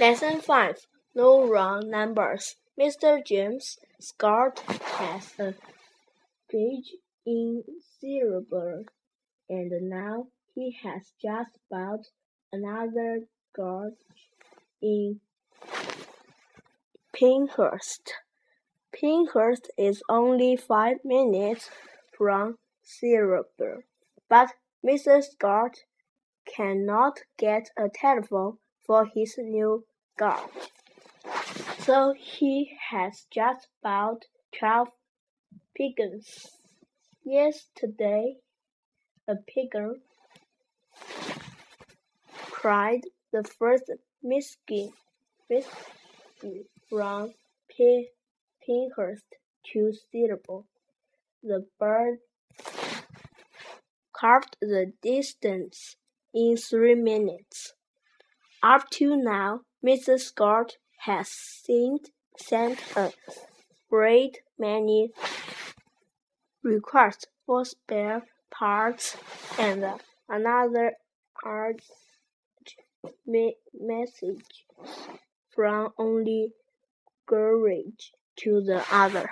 Lesson 5 No Wrong Numbers. Mr. James Scott has a gauge in Silbury, and now he has just bought another gauge in Pinhurst. Pinhurst is only five minutes from Silbury, but Mr. Scott cannot get a telephone for his new gauge. So he has just bought twelve pigeons. Yesterday, a pigeon cried the first miskin from Pinhurst to Silbury. The bird carved the distance in three minutes. Up to now, Mr. Scott has sent, sent a great many requests for spare parts and another urgent message from only garage to the other.